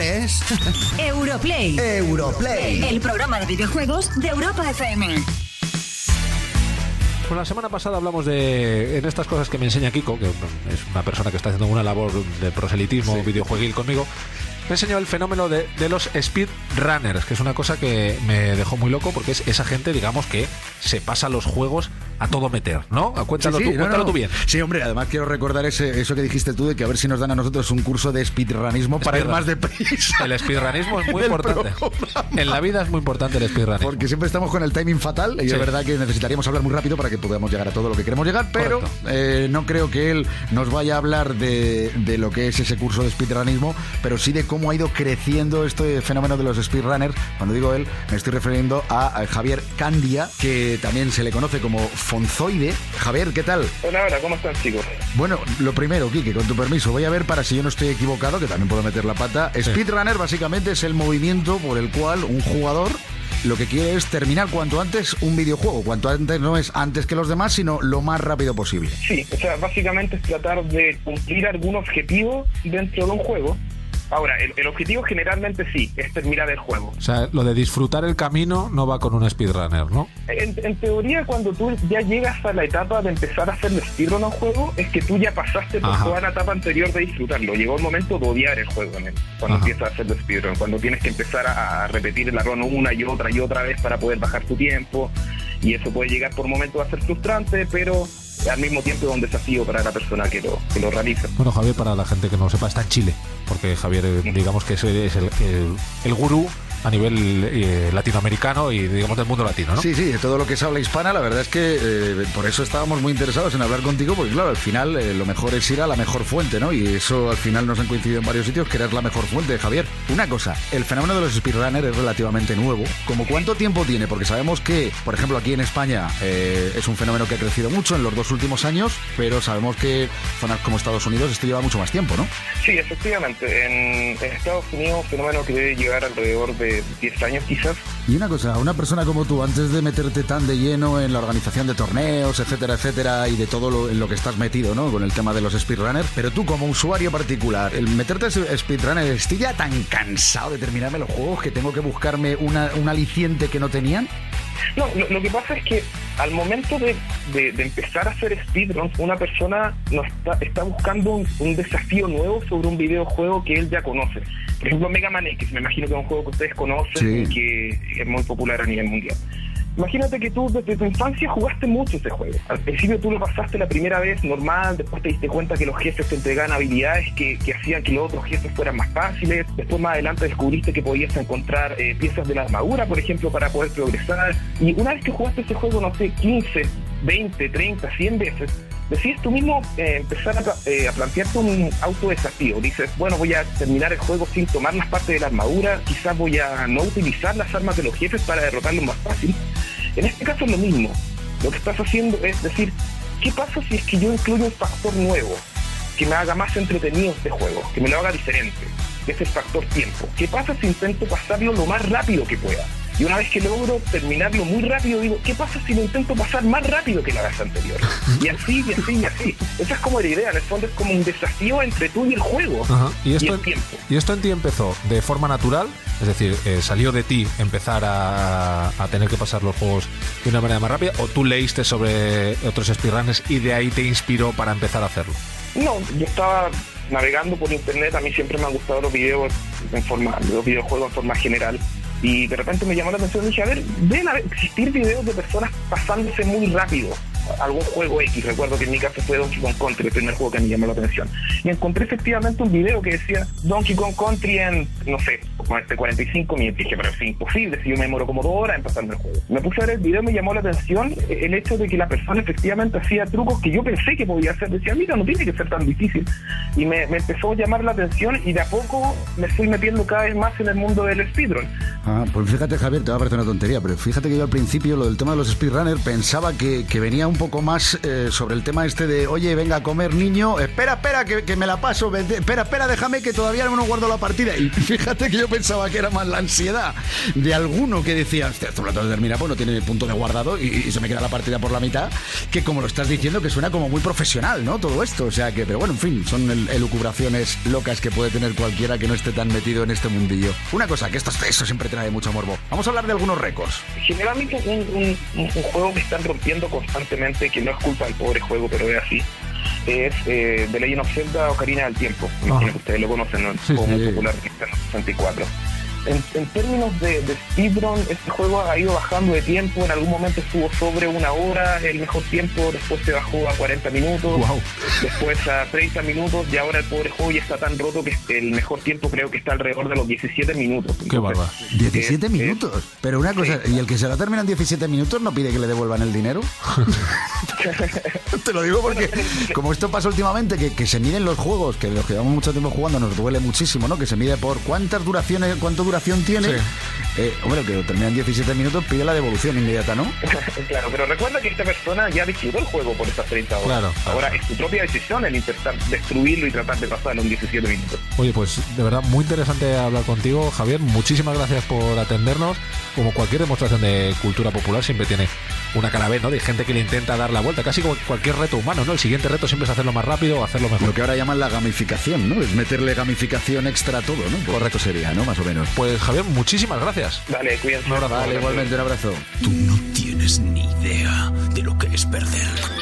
es... Europlay. Europlay. El programa de videojuegos de Europa FM. Pues la semana pasada hablamos de en estas cosas que me enseña Kiko, que es una persona que está haciendo una labor de proselitismo videojueguil conmigo. Me enseñó el fenómeno de, de los speedrunners, que es una cosa que me dejó muy loco porque es esa gente, digamos, que se pasa los juegos a todo meter, ¿no? Cuéntalo, Sí, sí, tú, no, cuéntalo no. tú bien. Sí, hombre, además quiero recordar ese, eso que dijiste tú de que a ver si nos dan a nosotros un curso de speedrunismo para ir más deprisa. El speedrunismo es muy importante. programa. En la vida es muy importante el speedrunismo. Porque siempre estamos con el timing fatal y Sí. es verdad que necesitaríamos hablar muy rápido para que podamos llegar a todo lo que queremos llegar, pero eh, no creo que él nos vaya a hablar de, de lo que es ese curso de speedrunismo, pero sí de cómo ha ido creciendo este fenómeno de los speedrunners. Cuando digo él, me estoy refiriendo a, a Javier Candia, que también se le conoce como Fonzoide. Javier, ¿qué tal? Hola, hola, ¿cómo están chicos? Bueno, lo primero, Quique, con tu permiso, voy a ver para si yo no estoy equivocado, que también puedo meter la pata. Speedrunner básicamente es el movimiento por el cual un jugador lo que quiere es terminar cuanto antes un videojuego. Cuanto antes no es antes que los demás, sino lo más rápido posible. Sí, o sea, básicamente es tratar de cumplir algún objetivo dentro de un juego. Ahora, el, el objetivo generalmente sí, es terminar el juego. O sea, lo de disfrutar el camino no va con un speedrunner, ¿no? En, en teoría, cuando tú ya llegas a la etapa de empezar a hacer speedrun a un juego, es que tú ya pasaste por Ajá. toda la etapa anterior de disfrutarlo. Llegó el momento de odiar el juego, ¿no? cuando Ajá. empiezas a hacer speedrun, cuando tienes que empezar a, a repetir el run una y otra y otra vez para poder bajar tu tiempo. Y eso puede llegar por momentos a ser frustrante, pero al mismo tiempo es un desafío para la persona que lo, que lo realiza. Bueno, Javier, para la gente que no lo sepa, está en Chile, porque Javier, eh, digamos que es, es el, el, el gurú a nivel eh, latinoamericano y, digamos, del mundo latino, ¿no? Sí, sí, de todo lo que es habla hispana, la verdad es que eh, por eso estábamos muy interesados en hablar contigo, porque claro, al final eh, lo mejor es ir a la mejor fuente, ¿no? Y eso al final nos han coincidido en varios sitios, que eres la mejor fuente, Javier. Una cosa, el fenómeno de los speedrunners es relativamente nuevo. ¿Como cuánto tiempo tiene? Porque sabemos que, por ejemplo, aquí en España eh, es un fenómeno que ha crecido mucho en los dos últimos años, pero sabemos que zonas como Estados Unidos esto lleva mucho más tiempo, ¿no? Sí, efectivamente. En, en Estados Unidos, un fenómeno que debe llegar alrededor de 10 años quizás. Y una cosa, una persona como tú, antes de meterte tan de lleno en la organización de torneos, etcétera, etcétera, y de todo lo, en lo que estás metido, ¿no? Con el tema de los speedrunners, pero tú como usuario particular, el meterte a speedrunner, estoy ya tan cansado de terminarme los juegos que tengo que buscarme una, un aliciente que no tenían. No, lo, lo que pasa es que al momento de, de- de empezar a hacer speedruns, una persona no está, está buscando un, un desafío nuevo sobre un videojuego que él ya conoce. Por ejemplo, Mega Man X, me imagino que es un juego que ustedes conocen Sí. y que es muy popular a nivel mundial. Imagínate que tú desde tu infancia jugaste mucho ese juego. Al principio tú lo pasaste la primera vez normal, después te diste cuenta que los jefes te entregaban habilidades que, que hacían que los otros jefes fueran más fáciles. Después más adelante descubriste que podías encontrar eh, piezas de la armadura, por ejemplo, para poder progresar. Y una vez que jugaste ese juego, no sé, 15, 20, 30, 100 veces, decides tú mismo eh, empezar a, eh, a plantearte un autodesafío. Dices, bueno, voy a terminar el juego sin tomar las partes de la armadura, quizás voy a no utilizar las armas de los jefes para derrotarlos más fácil. En este caso es lo mismo. Lo que estás haciendo es decir, ¿qué pasa si es que yo incluyo un factor nuevo que me haga más entretenido este juego, que me lo haga diferente? Que es el factor tiempo. ¿Qué pasa si intento pasarlo lo más rápido que pueda? Y una vez que logro terminarlo muy rápido, digo, ¿qué pasa si lo intento pasar más rápido que la vez anterior? Y así, y así, y así. Esa es como la idea, en el fondo es como un desafío entre tú y el juego. Ajá. ¿Y, esto, el tiempo. ¿Y esto en ti empezó de forma natural? Es decir, eh, ¿salió de ti empezar a, a tener que pasar los juegos de una manera más rápida? ¿O tú leíste sobre otros speedrunners y de ahí te inspiró para empezar a hacerlo? No, yo estaba navegando por internet, a mí siempre me han gustado los videos en forma, los videojuegos en forma general. Y de repente me llamó la atención y dije, a ver, deben existir videos de personas pasándose muy rápido algún juego X. Recuerdo que en mi caso fue Donkey Kong Country, el primer juego que me llamó la atención. Y encontré efectivamente un video que decía Donkey Kong Country en, no sé, como este 45 minutos. Dije, pero es imposible, si yo me demoro como dos horas en pasarme el juego. Me puse a ver el video me llamó la atención el hecho de que la persona efectivamente hacía trucos que yo pensé que podía hacer. Decía, mira, no tiene que ser tan difícil. Y me, me empezó a llamar la atención y de a poco me fui metiendo cada vez más en el mundo del speedrun. Ah, pues fíjate, Javier, te va a parecer una tontería, pero fíjate que yo al principio lo del tema de los speedrunners pensaba que, que venía un poco más eh, sobre el tema este de, oye, venga a comer niño, espera, espera, que, me la paso, vete, espera, espera, déjame que todavía no guardo la partida. Y fíjate que yo pensaba que era más la ansiedad de alguno que decía, lo tengo que terminar, pues no tiene punto de guardado y, se me queda la partida por la mitad, que como lo estás diciendo, que suena como muy profesional, ¿no? Todo esto, o sea que, pero bueno, en fin, son el- elucubraciones locas que puede tener cualquiera que no esté tan metido en este mundillo. Una cosa, que esto, eso siempre trae mucho morbo. Vamos a hablar de algunos récords. Generalmente un, un- un juego que están rompiendo constantemente, que no es culpa del pobre juego, pero es así, es eh, The Legend of Zelda Ocarina del Tiempo. Me imagino que ustedes lo conocen, ¿no? Sí, muy sí. popular en Nintendo 64. En, en términos de, de speedrun, este juego ha ido bajando de tiempo. En algún momento estuvo sobre una hora el mejor tiempo, después se bajó a 40 minutos, Guau. después a 30 minutos y ahora el pobre juego ya está tan roto que el mejor tiempo creo que está alrededor de los 17 minutos. Qué bárbaro. 17 es- minutos. Pero una cosa, ¿y el que se la termina en 17 minutos no pide que le devuelvan el dinero? Te lo digo porque, como esto pasa últimamente, que, que se miden los juegos, que los que llevamos mucho tiempo jugando nos duele muchísimo, ¿no? Que se mide por cuántas duraciones, cuánto duración tiene. Sí. Eh, hombre, que lo termina en 17 minutos pide la devolución inmediata, ¿no? claro, pero recuerda que esta persona ya disfrutó el juego por estas 30 horas. Claro, claro. Ahora es tu propia decisión el intentar destruirlo y tratar de pasarlo en 17 minutos. Oye, pues de verdad muy interesante hablar contigo, Javier. Muchísimas gracias por atendernos. Como cualquier demostración de cultura popular siempre tiene una cara B, ¿no? De gente que le intenta dar la vuelta, casi como cualquier reto humano, ¿no? El siguiente reto siempre es hacerlo más rápido o hacerlo mejor. Lo que ahora llaman la gamificación, ¿no? Es meterle gamificación extra a todo, ¿no? Correcto sería, ¿no? Más o menos. Pues Javier, muchísimas gracias. Dale, cuídense. Un abrazo. Vale, igualmente un abrazo. Tú no tienes ni idea de lo que es perder.